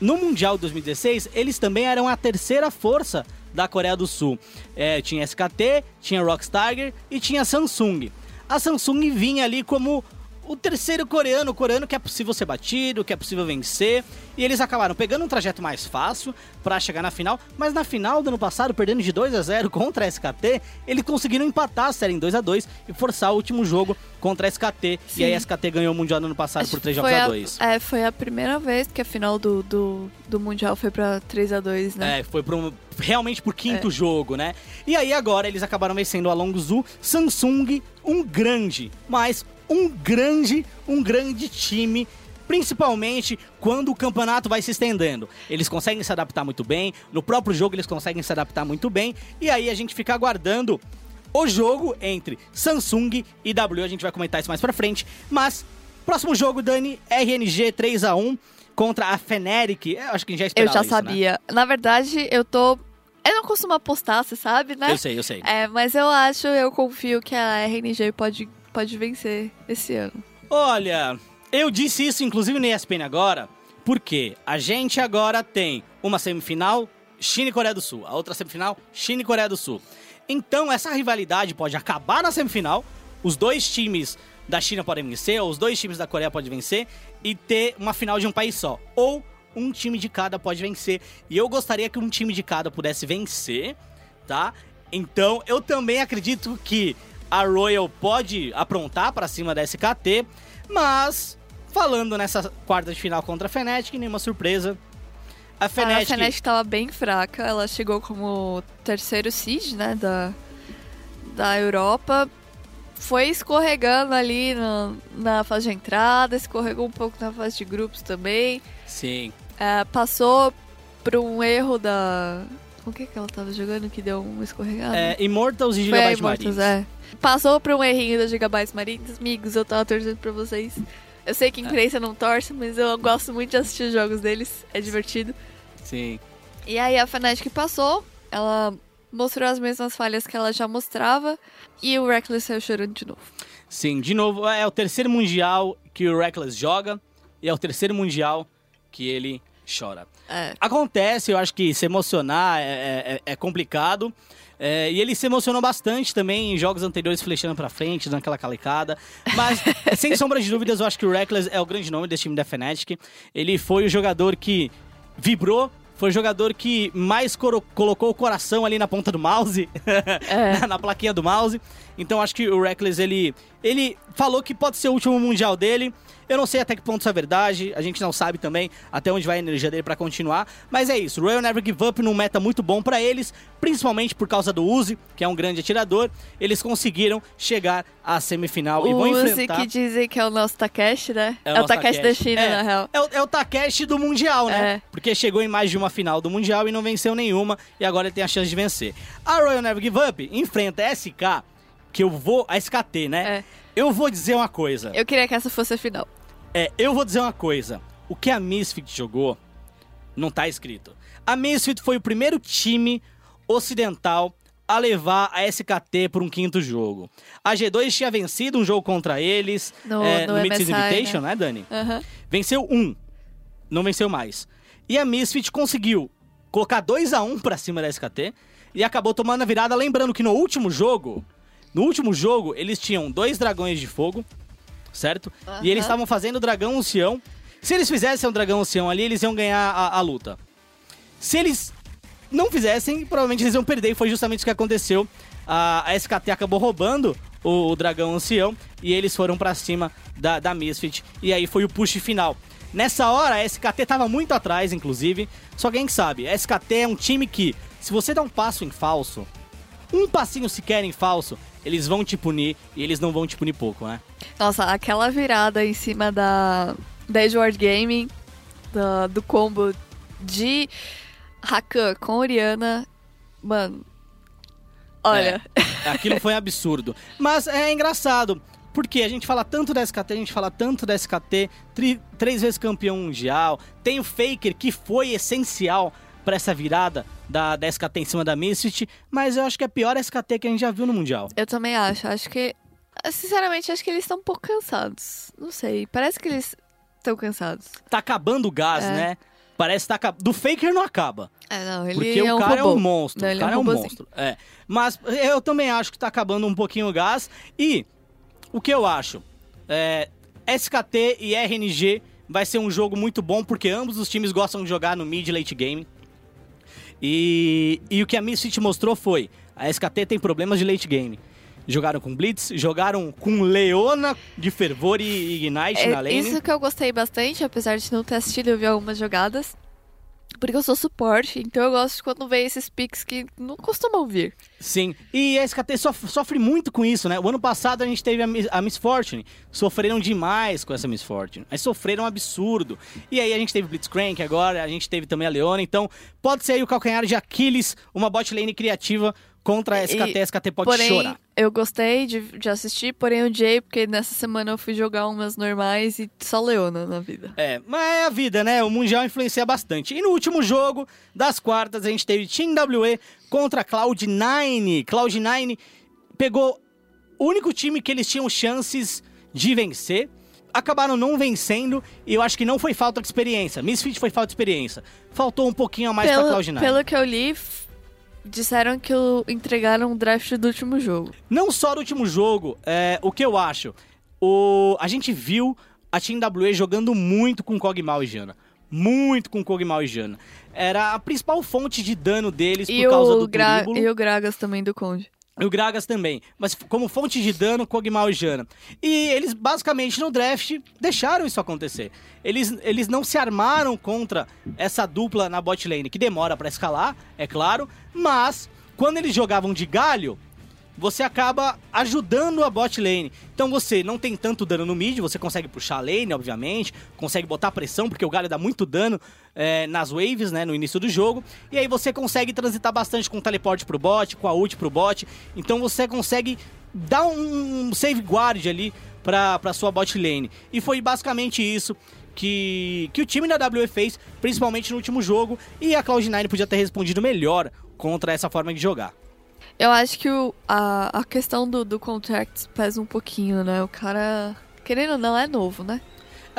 No Mundial de 2016, eles também eram a terceira força da Coreia do Sul. É, tinha SKT, tinha Rocks Tiger e tinha Samsung. A Samsung vinha ali como o terceiro coreano, o coreano que é possível ser batido, que é possível vencer. E eles acabaram pegando um trajeto mais fácil pra chegar na final, mas na final do ano passado, perdendo de 2 a 0 contra a SKT, eles conseguiram empatar a série em 2 a 2 e forçar o último jogo contra a SKT. Sim. E aí a SKT ganhou o Mundial no ano passado Acho por 3 que jogos a 2. É, foi a primeira vez que a final do, do, do Mundial foi pra 3 a 2 né? É, foi realmente por quinto jogo, né? E aí agora eles acabaram vencendo a Longzhu, Samsung, um grande, mas um grande, um grande time. Principalmente quando o campeonato vai se estendendo. Eles conseguem se adaptar muito bem, no próprio jogo eles conseguem se adaptar muito bem, e aí a gente fica aguardando o jogo entre Samsung e W. A gente vai comentar isso mais pra frente. Mas, próximo jogo, Dani, RNG 3 a 1 contra a Fnatic. Eu acho que a gente já Eu esperava já isso, né? sabia. Na verdade, eu tô Eu não costumo apostar, você sabe, né? Eu sei, eu sei. É, mas eu acho, eu confio que a RNG pode, pode vencer esse ano. Olha, eu disse isso inclusive no ESPN agora, porque a gente agora tem uma semifinal China e Coreia do Sul, a outra semifinal China e Coreia do Sul. Então essa rivalidade pode acabar na semifinal, os dois times da China podem vencer, ou os dois times da Coreia podem vencer e ter uma final de um país só, ou um time de cada pode vencer. E eu gostaria que um time de cada pudesse vencer, tá? Então eu também acredito que a Royal pode aprontar para cima da SKT, mas falando nessa quarta de final contra a Fnatic, nenhuma surpresa. A A Fnatic, Fnatic tava bem fraca, ela chegou como terceiro seed, né, da, da Europa. Foi escorregando ali na, na fase de entrada, escorregou um pouco na fase de grupos também. sim, É, passou por um erro da... Com o que que ela tava jogando que deu um escorregado? é, Immortals e Foi a Gigabyte Immortals, Marines. é. Passou por um errinho da Gigabytes Marines. Amigos, eu tava torcendo pra vocês. Eu sei que imprensa não torce, mas eu gosto muito de assistir os jogos deles. É divertido. Sim. E aí a Fnatic passou, ela mostrou as mesmas falhas que ela já mostrava. E o Reckless saiu chorando de novo. Sim, de novo, é o terceiro mundial que o Reckless joga e é o terceiro mundial que ele chora. É. Acontece, eu acho que se emocionar é, é- é complicado. É, e ele se emocionou bastante também em jogos anteriores, flechando pra frente, dando aquela calecada. Mas, sem sombra de dúvidas, eu acho que o Reckless é o grande nome desse time da Fnatic. Ele foi o jogador que vibrou, foi o jogador que mais colocou o coração ali na ponta do mouse, na, na plaquinha do mouse. Então, acho que o Reckless, ele, ele falou que pode ser o último mundial dele. Eu não sei até que ponto isso é verdade, a gente não sabe também até onde vai a energia dele pra continuar, mas é isso. Royal Never Give Up num meta muito bom pra eles, principalmente por causa do Uzi, que é um grande atirador. Eles conseguiram chegar à semifinal e o vão Uzi enfrentar que dizem que é o nosso Takeshi, né? É, o nosso Takeshi da China, é, na real. É o, é o Takeshi do Mundial, né? É. Porque chegou em mais de uma final do Mundial e não venceu nenhuma, e agora ele tem a chance de vencer. A Royal Never Give Up enfrenta a SK, que eu vou. A SKT, né? É. Eu vou dizer uma coisa. Eu queria que essa fosse a final. É, eu vou dizer uma coisa. O que a Misfit jogou não tá escrito. A Misfit foi o primeiro time ocidental a levar a SKT por um quinto jogo. A G2 tinha vencido um jogo contra eles No- é, no no MSI, Invitation, né, Dani? Aham. Venceu um, não venceu mais. E a Misfit conseguiu colocar 2 a 1 pra cima da SKT e acabou tomando a virada. Lembrando que no último jogo, no último jogo, eles tinham dois dragões de fogo, certo? E eles estavam fazendo o dragão ancião. Se eles fizessem o dragão ancião ali, eles iam ganhar a, a luta. Se eles não fizessem, provavelmente eles iam perder. E foi justamente isso que aconteceu. A, a SKT acabou roubando o, o dragão ancião e eles foram pra cima da, da Misfit. E aí foi o push final. Nessa hora, a SKT tava muito atrás, inclusive. Só quem sabe, a SKT é um time que, se você dá um passo em falso, um passinho sequer em falso, eles vão te punir e eles não vão te punir pouco, né? Nossa, aquela virada em cima da, da Edward Gaming, da- do combo de Rakan com Oriana, mano. Olha, É, aquilo foi absurdo. Mas é engraçado, porque a gente fala tanto da SKT, a gente fala tanto da SKT, tri- três vezes campeão mundial. Tem o Faker, que foi essencial pra essa virada da, da SKT em cima da Misfit, mas eu acho que é a pior SKT que a gente já viu no Mundial. eu também acho. Acho que. Sinceramente, acho que eles estão um pouco cansados. Não sei. Parece que eles estão cansados. Tá acabando o gás, É. né? Parece que tá acabando. Do Faker não acaba. É, não, ele Porque é o um cara robô. é um monstro. Não, o ele é um cara é um monstro. É. Mas eu também acho que tá acabando um pouquinho o gás. E o que eu acho? É, SKT e RNG vai ser um jogo muito bom, porque ambos os times gostam de jogar no mid e late game. E, e o que a Misfit mostrou foi: a SKT tem problemas de late game. Jogaram com Blitz, jogaram com Leona de Fervor e Ignite na É, lane. isso que eu gostei bastante, apesar de não ter assistido, eu vi algumas jogadas. Porque eu sou suporte, então eu gosto quando vem esses picks que não costumam vir. Sim, e a SKT sof- sofre muito com isso, né? O ano passado a gente teve a, Miss- a Miss Fortune, sofreram demais com essa Miss Fortune, mas sofreram um absurdo. E aí a gente teve Blitzcrank agora, a gente teve também a Leona, então pode ser aí o calcanhar de Aquiles, uma bot lane criativa contra a SKT, a SKT pode porém, chorar. eu gostei de, de assistir, porém o Jay, porque nessa semana eu fui jogar umas normais e só Leona na vida. É, mas é a vida, né? O Mundial influencia bastante. E no último jogo das quartas, a gente teve Team WE contra Cloud9. Cloud9 pegou o único time que eles tinham chances de vencer. Acabaram não vencendo e eu acho que não foi falta de experiência. Misfit foi falta de experiência. Faltou um pouquinho a mais pra pelo, Cloud9. pelo que eu li, disseram que o- entregaram o draft do último jogo. Não só do último jogo, é, o que eu acho. O, a gente viu a Team WE jogando muito com Kog'Maw e Jana. Muito com Kog'Maw e Jana. Era a principal fonte de dano deles E por causa do Gra- e o Gragas também do Conde. E o Gragas também. Mas como fonte de dano, Kog'Maw e Jana. E eles, basicamente, no draft, deixaram isso acontecer. Eles, eles não se armaram contra essa dupla na bot lane, que demora pra escalar, é claro. Mas, quando eles jogavam de galho, você acaba ajudando a bot lane. Então você não tem tanto dano no mid, você consegue puxar a lane, obviamente, consegue botar pressão, porque o galho dá muito dano é, nas waves, né, no início do jogo. E aí você consegue transitar bastante com o teleporte pro bot, com a ult pro bot. Então você consegue dar um safeguard ali pra, pra sua bot lane. E foi basicamente isso que, que o time da WE fez, principalmente no último jogo. E a Cloud9 podia ter respondido melhor contra essa forma de jogar. Eu acho que o- a, a questão do, do contract pesa um pouquinho, né? O cara, querendo ou não, é novo, né?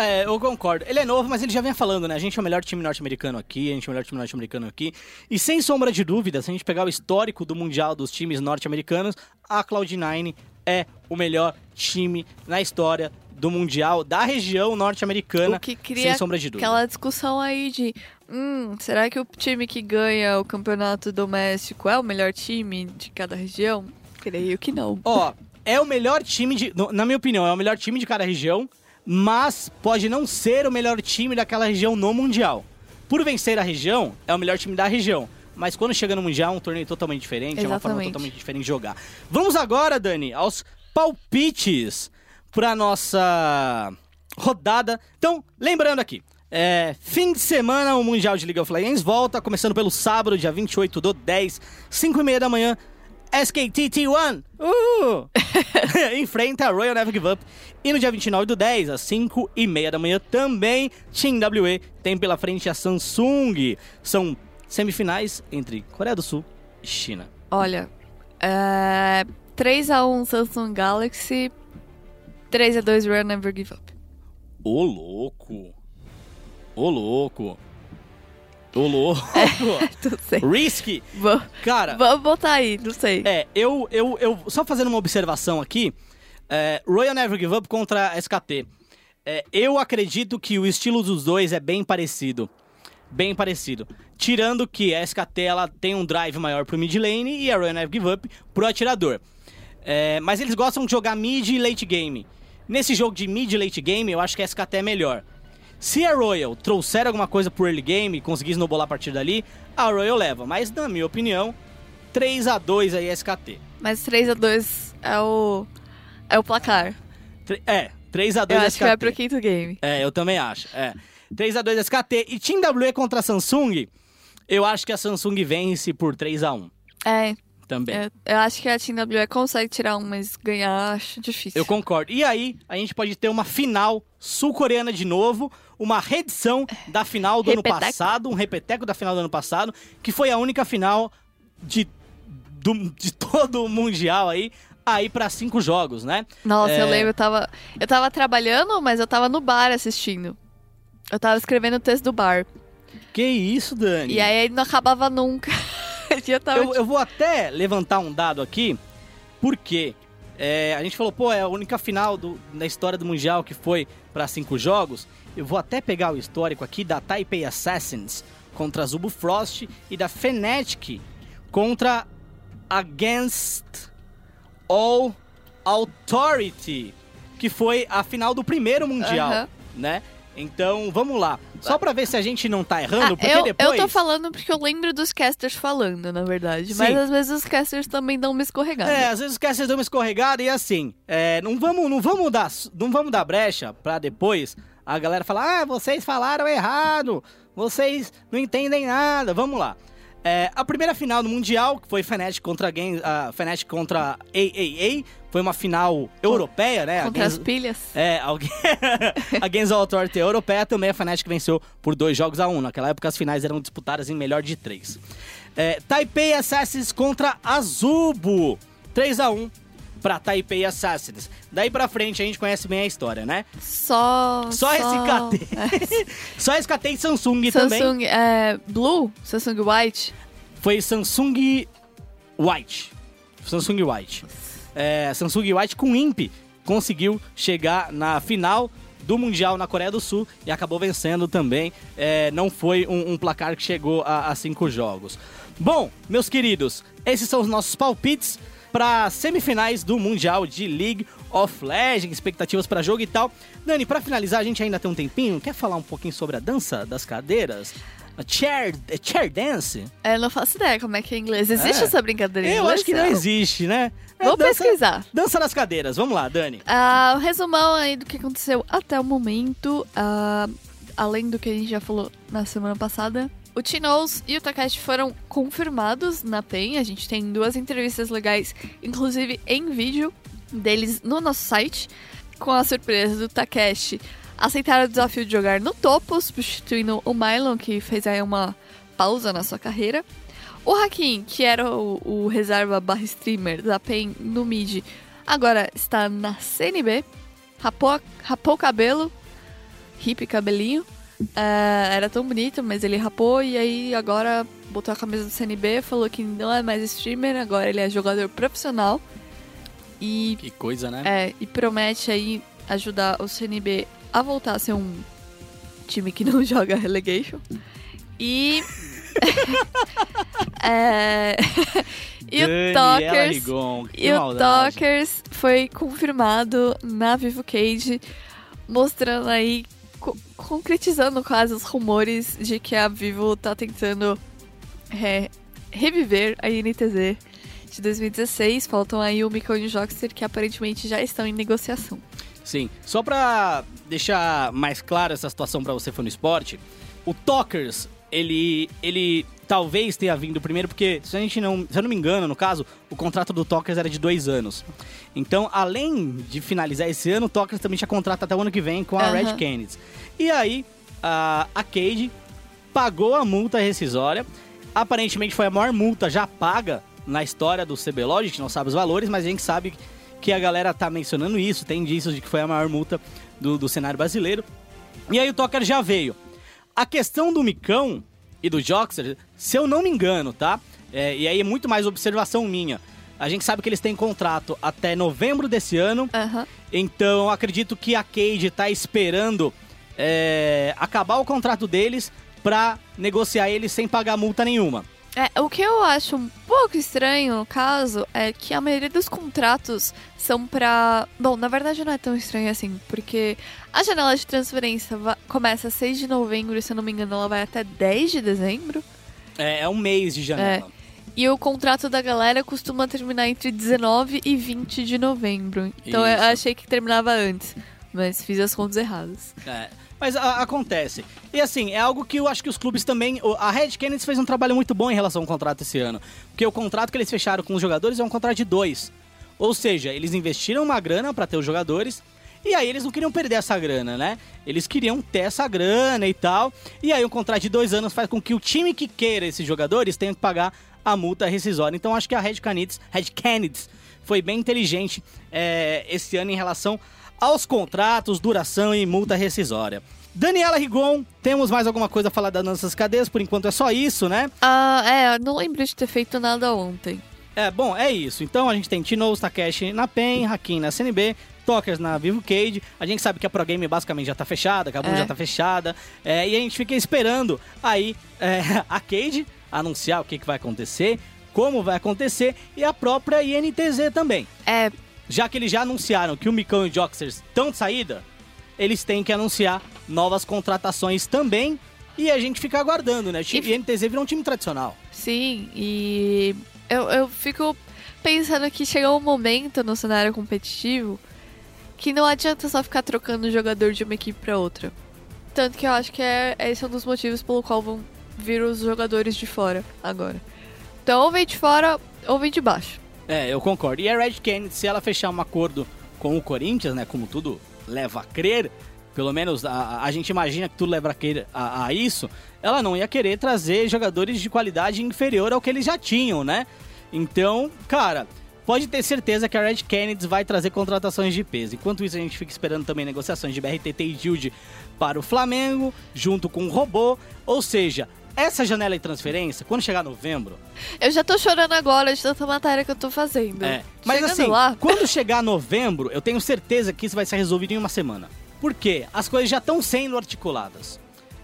É, eu concordo. Ele é novo, mas ele já vem falando, né? A gente é o melhor time norte-americano aqui, a gente é o melhor time norte-americano aqui. E sem sombra de dúvida, se a gente pegar o histórico do Mundial dos times norte-americanos, a Cloud9 é o melhor time na história do Mundial da região norte-americana. O que cria sem sombra de dúvida. aquela discussão aí de hum, será que o time que ganha o campeonato doméstico é o melhor time de cada região? Creio que não. Ó, é o melhor time de. Na minha opinião, é o melhor time de cada região, mas pode não ser o melhor time daquela região no Mundial. Por vencer a região, é o melhor time da região. Mas quando chega no Mundial, é um torneio totalmente diferente, é uma forma Exatamente. totalmente diferente de jogar. Vamos agora, Dani, aos palpites pra nossa rodada. Então, lembrando aqui, é, fim de semana o Mundial de League of Legends volta, começando pelo sábado, dia 28 do 10, 5 e meia da manhã. SKT T1 uh! enfrenta a Royal Never Give Up. E no dia 29 do 10, às 5 e meia da manhã, também Team WE tem pela frente a Samsung. São semifinais entre Coreia do Sul e China. Olha, é, 3x1 Samsung Galaxy, 3x2 Run Never Give Up. Ô louco! Ô louco! Ô louco! Não sei. Risky! Cara, Vamos botar aí, não sei. É, eu, eu, eu só fazendo uma observação aqui, é, Royal Never Give Up contra SKT. É, eu acredito que o estilo dos dois é bem parecido. Bem parecido. Tirando que a SKT ela tem um drive maior pro mid lane e a Royal Never Give Up pro atirador. É, mas eles gostam de jogar mid e late game. Nesse jogo de mid e late game, eu acho que a SKT é melhor. Se a Royal trouxer alguma coisa pro early game e conseguir snowballar a partir dali, a Royal leva. Mas, na minha opinião, 3 a 2 aí SKT. Mas 3x2 é o, é o placar. É, 3 a Eu 2 acho SKT. que vai pro quinto game. É, eu também acho. É. 3 a 2 SKT e Team WE contra a Samsung. Eu acho que a Samsung vence por 3 a 1 É, também. eu, eu acho que a Team WE consegue tirar um, mas ganhar acho difícil. Eu concordo. E aí, a gente pode ter uma final sul-coreana de novo, uma reedição da final do ano Repeteco. passado, um repeteco da final do ano passado, que foi a única final de, do- de todo o Mundial aí, aí pra cinco jogos, né? Nossa, É. eu lembro, eu tava, eu tava trabalhando, mas eu tava no bar assistindo. Eu tava escrevendo o texto do bar. Que isso, Dani? E aí não acabava nunca. eu tava Eu, eu vou até levantar um dado aqui, porque é, a gente falou, pô, é a única final do, da história do Mundial que foi pra cinco jogos. Eu vou até pegar o histórico aqui da Taipei Assassins contra a Zubu Frost e da Fnatic contra Against All Authority, que foi a final do primeiro Mundial, Aham. né? Então, vamos lá. Só pra ver se a gente não tá errando, Ah, porque eu, depois... eu tô falando porque eu lembro dos casters falando, na verdade. Mas Sim. às vezes os casters também dão uma escorregada. É, às vezes os casters dão uma escorregada e assim, é, não vamos, não vamos dar, não vamos dar brecha pra depois a galera falar, ah, vocês falaram errado, vocês não entendem nada, vamos lá. É, a primeira final do Mundial, que foi Fnatic contra, Gen, a Fnatic contra AAA, foi uma final europeia, né? Contra as pilhas. É, alguém. a Games Authority europeia também a Fnatic venceu por dois jogos a um. Naquela época as finais eram disputadas em melhor de três. É, Taipei Assassins contra Azubo. 3 a 1 pra Taipei Assassins. Daí pra frente a gente conhece bem a história, né? Só. Só SKT. Só SKT e Samsung, também. Samsung é, Blue, Samsung White. Foi Samsung White. Samsung White. É, Samsung White com IMP conseguiu chegar na final do Mundial na Coreia do Sul e acabou vencendo também. É, não foi um, um placar que chegou a, a cinco jogos. Bom, meus queridos, esses são os nossos palpites para semifinais do Mundial de League of Legends, expectativas para jogo e tal. Dani, para finalizar, a gente ainda tem um tempinho. Quer falar um pouquinho sobre a dança das cadeiras? A chair, a chair dance? Eu não faço ideia como é que é em inglês. Existe É. essa brincadeira em Eu inglês? acho que não existe, né? É Vou dança- pesquisar. Dança das cadeiras, vamos lá, Dani. Ah, resumão aí do que aconteceu até o momento, ah, além do que a gente já falou na semana passada. O Tinoz e o Takashi foram confirmados na PEN. A gente tem duas entrevistas legais, inclusive em vídeo, deles no nosso site. Com a surpresa do Takeshi aceitar o desafio de jogar no topo, substituindo o Mylon, que fez aí uma pausa na sua carreira. O Hakim, que era o, o reserva barra streamer da PEN no mid, agora está na CNB. Rapou, rapou cabelo, hippie cabelinho. É, era tão bonito, mas ele rapou e aí agora botou a camisa do CNB, falou que não é mais streamer, agora ele é jogador profissional. E, Que coisa, né? é, e promete aí ajudar o CNB a voltar a ser um time que não joga relegation. E. é, e o Talkers. Rigon, E o. Talkers foi confirmado na Vivo Cage, mostrando aí, co- concretizando quase os rumores de que a Vivo tá tentando é, reviver a INTZ de 2016. Faltam aí o Mikon e o Jockster que aparentemente já estão em negociação. Sim, só pra deixar mais clara essa situação pra você fã no esporte, o Talkers, ele, ele talvez tenha vindo primeiro, porque se a gente não, se eu não me engano, no caso, o contrato do Talkers era de dois anos. Então, além de finalizar esse ano, o Talkers também tinha contrato até o ano que vem com a Aham. Red Canids. E aí, a, a Cade pagou a multa rescisória. Aparentemente foi a maior multa já paga na história do CBLOL. A gente não sabe os valores, mas a gente sabe que a galera tá mencionando isso. Tem indícios de que foi a maior multa do, do cenário brasileiro. E aí o Toker já veio. A questão do Micão e do Joxer, se eu não me engano, tá? É, e aí é muito mais observação minha. A gente sabe que eles têm contrato até novembro desse ano. Então, acredito que a Cade tá esperando é, acabar o contrato deles pra negociar eles sem pagar multa nenhuma. É, o que eu acho um pouco estranho no caso é que a maioria dos contratos são pra. Bom, na verdade não é tão estranho assim, porque a janela de transferência começa 6 de novembro e se eu não me engano ela vai até 10 de dezembro. É, é um mês de janela. E o contrato da galera costuma terminar entre 19 e 20 de novembro. Então eu Isso. achei que terminava antes, mas fiz as contas erradas. É, mas a- acontece. E assim, é algo que eu acho que os clubes também. A Red Kennedy fez um trabalho muito bom em relação ao contrato esse ano. Porque o contrato que eles fecharam com os jogadores é um contrato de dois. Ou seja, eles investiram uma grana pra ter os jogadores. E aí eles não queriam perder essa grana, né? Eles queriam ter essa grana e tal. E aí um contrato de dois anos faz com que o time que queira esses jogadores tenha que pagar a multa rescisória. Então acho que a Red Canids, Red Canids foi bem inteligente é, esse ano em relação aos contratos, duração e multa rescisória. Daniela Rigon, temos mais alguma coisa a falar das nossas cadeias? Por enquanto é só isso, né? Ah, é, não lembro de ter feito nada ontem. É, bom, é isso. Então a gente tem Tino, Takeshi na PEN, Hakim na CNB, Tokers na Vivo Cage. A gente sabe que a Pro Game basicamente já tá fechada, a É. já tá fechada. É, e a gente fica esperando aí é, a Cage anunciar o que, que vai acontecer, como vai acontecer e a própria INTZ também. É, Já que eles já anunciaram que o Micão e o Joxers estão de saída, eles têm que anunciar novas contratações também. E a gente fica aguardando, né? O time- E- INTZ virou um time tradicional. Sim, e eu, eu fico pensando que chegou um momento no cenário competitivo que não adianta só ficar trocando jogador de uma equipe pra outra. Tanto que eu acho que é, esse é um dos motivos pelo qual vão vir os jogadores de fora agora. Então, ou vem de fora ou vem de baixo. É, eu concordo. E a Red Kennedy, se ela fechar um acordo com o Corinthians, né, como tudo leva a crer, pelo menos a, a gente imagina que tudo leva a crer a, a isso, ela não ia querer trazer jogadores de qualidade inferior ao que eles já tinham, né? Então, cara, pode ter certeza que a Red Kennedy vai trazer contratações de peso. Enquanto isso, a gente fica esperando também negociações de BRTT e Gilde para o Flamengo, junto com o Robô. Ou seja, essa janela de transferência, quando chegar novembro, Eu já tô chorando agora de tanta matéria que eu tô fazendo. é. Mas Chegando assim, lá, quando chegar novembro, eu tenho certeza que isso vai ser resolvido em uma semana. Por quê? As coisas já estão sendo articuladas.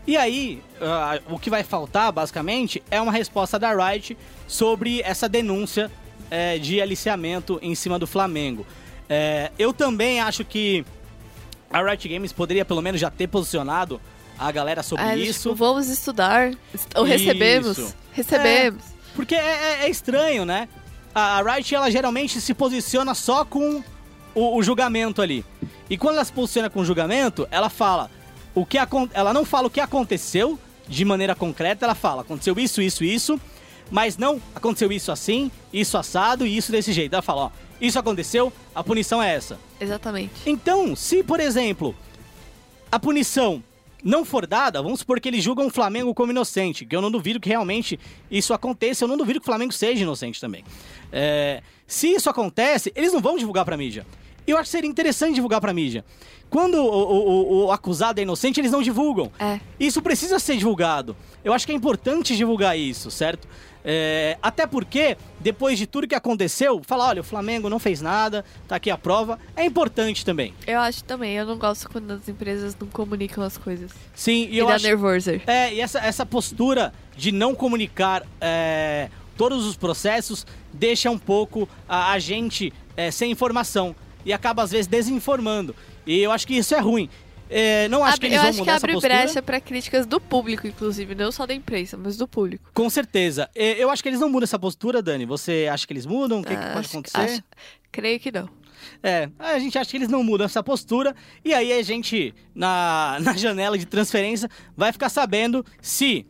E aí, ah, o que vai faltar, basicamente, é uma resposta da Wright sobre essa denúncia eh, de aliciamento em cima do Flamengo. Eh, eu também acho que a Riot Games poderia, pelo menos, já ter posicionado a galera sobre eles, isso. tipo, vamos estudar. Ou recebemos. Isso. Recebemos. Porque é, é- é estranho, né? A, a Riot, ela geralmente se posiciona só com o, o julgamento ali. E quando ela se posiciona com o julgamento, ela fala o que ela não fala o que aconteceu de maneira concreta, ela fala aconteceu isso, isso, isso, mas não aconteceu isso assim, isso assado e isso desse jeito. Ela fala, ó, isso aconteceu, a punição é essa. Exatamente. Então, se, por exemplo, a punição não for dada, vamos supor que eles julgam o Flamengo como inocente, que eu não duvido que realmente isso aconteça, eu não duvido que o Flamengo seja inocente também. É, se isso acontece, eles não vão divulgar pra mídia. Eu acho que seria interessante divulgar pra mídia. Quando o, o- o- o acusado é inocente, eles não divulgam. É. Isso precisa ser divulgado. Eu acho que é importante divulgar isso, certo? É, até porque, depois de tudo que aconteceu, falar, olha, o Flamengo não fez nada, tá aqui a prova, é importante também. Eu acho também. Eu não gosto quando as empresas não comunicam as coisas. Sim, e E, eu dá acho... nervoser. É, e essa, essa postura de não comunicar é, todos os processos deixa um pouco a, a gente é, sem informação e acaba às vezes desinformando. E eu acho que isso é ruim. É, não acho que Abre- eles eu vão acho que mudar essa abre postura. brecha pra críticas do público, inclusive. Não só da imprensa, mas do público. Com certeza. É, Eu acho que eles não mudam essa postura, Dani. Você acha que eles mudam? O que, que Ah, pode acho- acontecer? acho- creio que não. É, a gente acha que eles não mudam essa postura e aí a gente, na, na janela de transferência, vai ficar sabendo se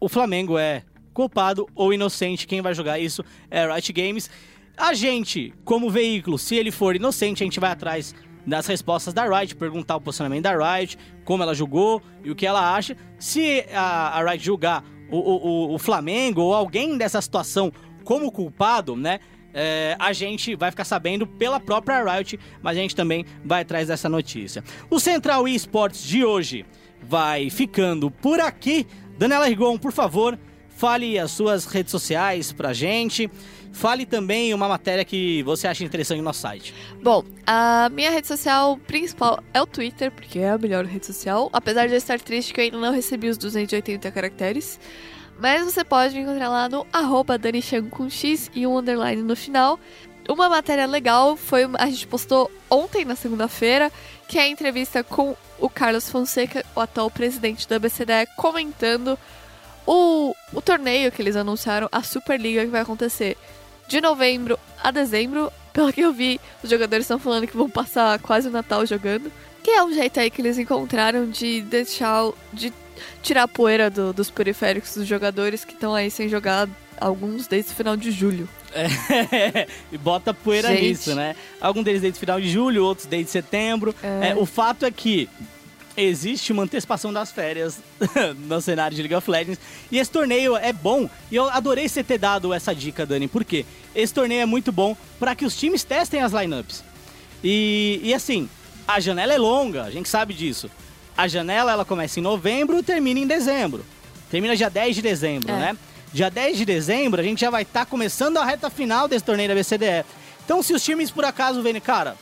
o Flamengo é culpado ou inocente. Quem vai jogar isso é Riot Games. A gente, como veículo, se ele for inocente, a gente vai atrás das respostas da Riot, perguntar o posicionamento da Riot, como ela julgou e o que ela acha. Se a, a Riot julgar o, o, o- Flamengo ou alguém dessa situação como culpado, né? é, a gente vai ficar sabendo pela própria Riot, mas a gente também vai atrás dessa notícia. O Central eSports de hoje vai ficando por aqui. Daniela Rigon, por favor, fale as suas redes sociais pra gente. Fale também uma matéria que você acha interessante no nosso site. Bom, a minha rede social principal é o Twitter, porque é a melhor rede social. Apesar de eu estar triste que eu ainda não recebi os 280 caracteres. Mas você pode me encontrar lá no arroba com X e um underline no final. Uma matéria legal foi. A gente postou ontem, na segunda-feira, que é a entrevista com o Carlos Fonseca, o atual presidente da BCDE, comentando o, o torneio que eles anunciaram, a Superliga, que vai acontecer de novembro a dezembro. Pelo que eu vi, os jogadores estão falando que vão passar quase o Natal jogando. Que é um jeito aí que eles encontraram de deixar. o- de tirar a poeira do- dos periféricos dos jogadores que estão aí sem jogar alguns desde o final de julho. É, e bota poeira Gente. nisso, né? Alguns deles desde final de julho, outros desde setembro. É. É, o fato é que existe uma antecipação das férias no cenário de League of Legends. E esse torneio é bom. E eu adorei você ter dado essa dica, Dani. Por quê? Esse torneio é muito bom para que os times testem as lineups. E, e assim, a janela é longa, a gente sabe disso. A janela ela começa em novembro e termina em dezembro. Termina dia 10 de dezembro, É. né? Dia 10 de dezembro a gente já vai estar começando a reta final desse torneio da BCDE. Então, se os times por acaso verem, cara,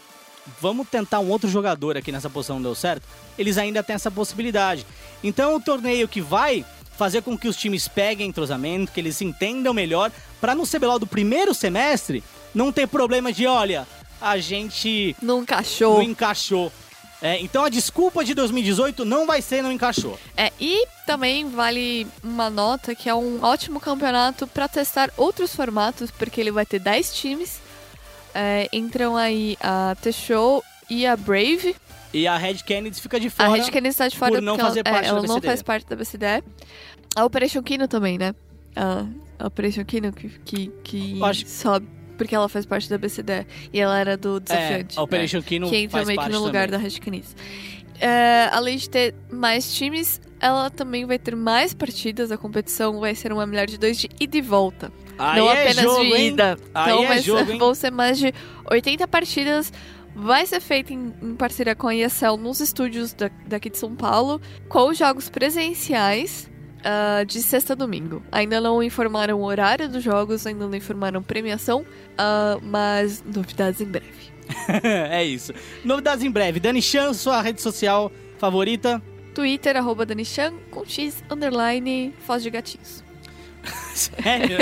vamos tentar um outro jogador aqui nessa posição não deu certo, eles ainda têm essa possibilidade. Então, é um torneio que vai fazer com que os times peguem entrosamento, que eles se entendam melhor, para no CBLOL do primeiro semestre não ter problema de, olha, a gente Não encaixou. não encaixou. É, então a desculpa de 2018 não vai ser não encaixou. É, e também vale uma nota que é um ótimo campeonato para testar outros formatos, porque ele vai ter 10 times. É, entram aí a T-Show e a Brave. E a Red Kennedy fica de A fora. Red Kennedy está de fora por não porque fazer ela, é, parte da ela não faz parte da BCDE. A Operation Kino também, né? A, a Operation Kino que, que, que acho- sobe, porque ela faz parte da BCD. E ela era do Desafiante. É, a Operation Kino Que entra faz meio que no lugar também. da Red Canids. É, além de ter mais times, ela também vai ter mais partidas. A competição vai ser uma melhor de dois de ida e volta. Aí não é apenas jogo, de ida. Aí Então é jogo, vão ser mais de 80 partidas. Vai ser feito em, em parceria com a ESL nos estúdios da- daqui de São Paulo, com jogos presenciais ah, de sexta a domingo. Ainda não informaram o horário dos jogos, ainda não informaram premiação, ah, mas novidades em breve. é isso. Novidades em breve. Dani Chan, sua rede social favorita? Twitter, arroba Danichan, com X, underline, Foz de Gatinhos. Sério?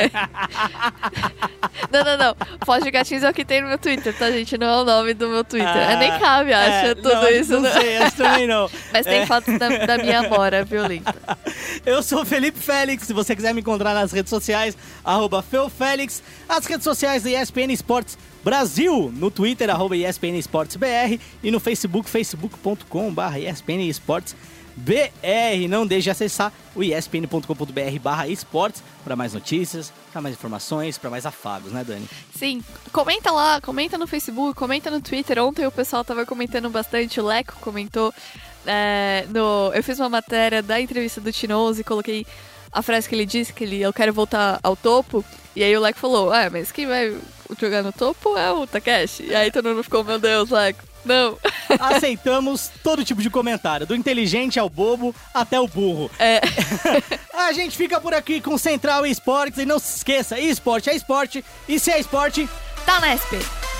Não, não, não. Foz de Gatinhos é o que tem no meu Twitter, tá, gente? Não é o nome do meu Twitter. Ah, é, nem cabe, acho, é, tudo não, isso. Não né? sei, acho também não. Mas tem É. fotos da, da minha amora violenta. Eu sou o Felipe Félix. Se você quiser me encontrar nas redes sociais, arroba FeuFélix. As redes sociais da ESPN Esportes Brasil. No Twitter, arroba ESPN Esportes BR. E no Facebook, facebook.com.br ESPN Esportes BR. Não deixe de acessar o espn.com.br barra esportes para mais notícias, para mais informações, para mais afagos, né, Dani? Sim, comenta lá, comenta no Facebook, comenta no Twitter. Ontem o pessoal tava comentando bastante, o Leco comentou. é, no, eu fiz uma matéria da entrevista do Tinoz e coloquei a frase que ele disse, que ele, eu quero voltar ao topo. E aí o Leco falou, ah, mas quem vai jogar no topo é o Takeshi. E aí todo mundo ficou, meu Deus, Leco, não. Aceitamos todo tipo de comentário, do inteligente ao bobo até o burro. É. A gente fica por aqui com Central Esportes e não se esqueça, esporte é esporte e se é esporte, Tá, Nesp!